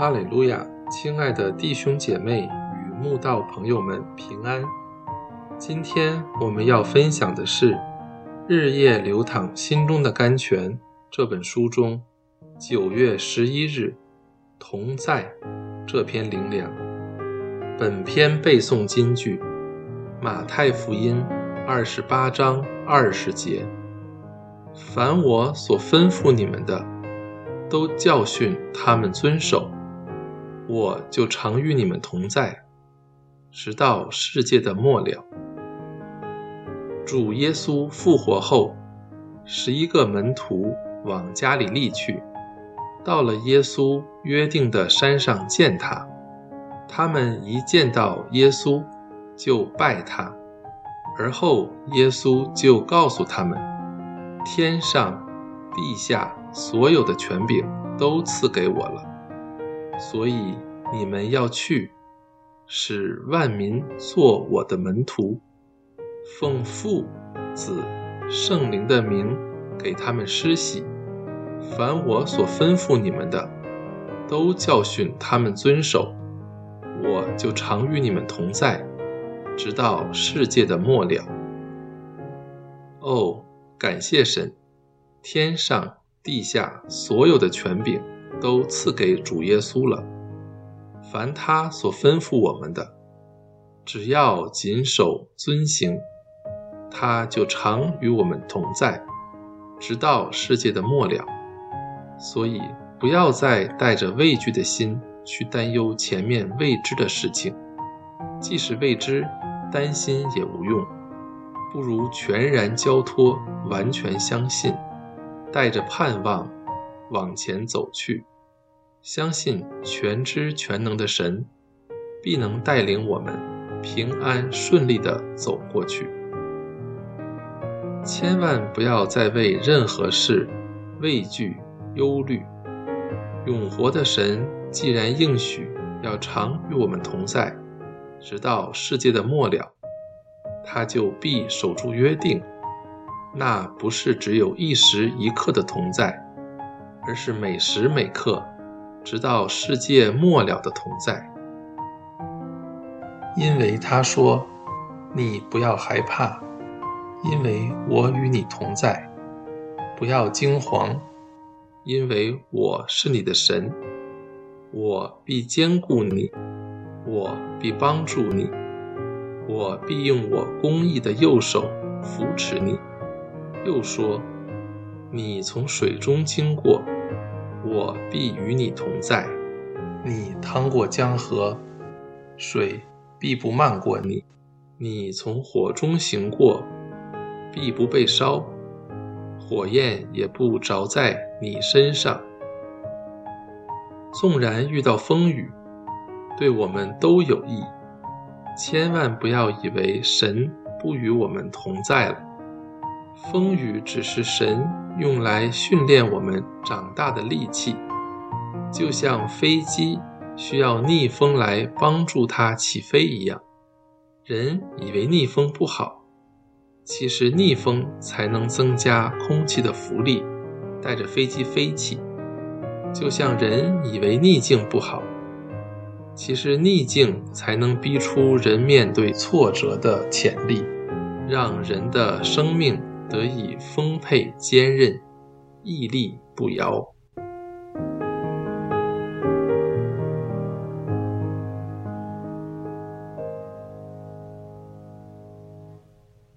哈利路亚，亲爱的弟兄姐妹与慕道朋友们平安。今天我们要分享的是《日夜流淌心中的甘泉》这本书中九月十一日“同在”这篇灵粮。本篇背诵金句：马太福音二十八章二十节。凡我所吩咐你们的，都教训他们遵守，我就常与你们同在，直到世界的末了。主耶稣复活后，十一个门徒往加里利去，到了耶稣约定的山上见他。他们一见到耶稣，就拜他，而后耶稣就告诉他们。天上、地下所有的权柄都赐给我了，所以你们要去，使万民做我的门徒，奉父、子、圣灵的名给他们施洗。凡我所吩咐你们的，都教训他们遵守。我就常与你们同在，直到世界的末了。哦。感谢神，天上地下所有的权柄都赐给主耶稣了。凡他所吩咐我们的，只要谨守遵行，他就常与我们同在，直到世界的末了。所以，不要再带着畏惧的心去担忧前面未知的事情。即使未知，担心也无用。不如全然交托，完全相信，带着盼望往前走去，相信全知全能的神必能带领我们平安顺利地走过去。千万不要再为任何事畏惧忧虑。永活的神既然应许要常与我们同在，直到世界的末了。他就必守住约定，那不是只有一时一刻的同在，而是每时每刻，直到世界末了的同在。因为他说：“你不要害怕，因为我与你同在；不要惊惶，因为我是你的神，我必坚固你，我必帮助你。”我必用我公义的右手扶持你。又说：“你从水中经过，我必与你同在；你趟过江河，水必不漫过你；你从火中行过，必不被烧，火焰也不着在你身上。纵然遇到风雨，对我们都有益。”千万不要以为神不与我们同在了。风雨只是神用来训练我们长大的利器，就像飞机需要逆风来帮助它起飞一样。人以为逆风不好，其实逆风才能增加空气的浮力，带着飞机飞起。就像人以为逆境不好。其实逆境才能逼出人面对挫折的潜力，让人的生命得以丰沛坚韧，屹立不摇。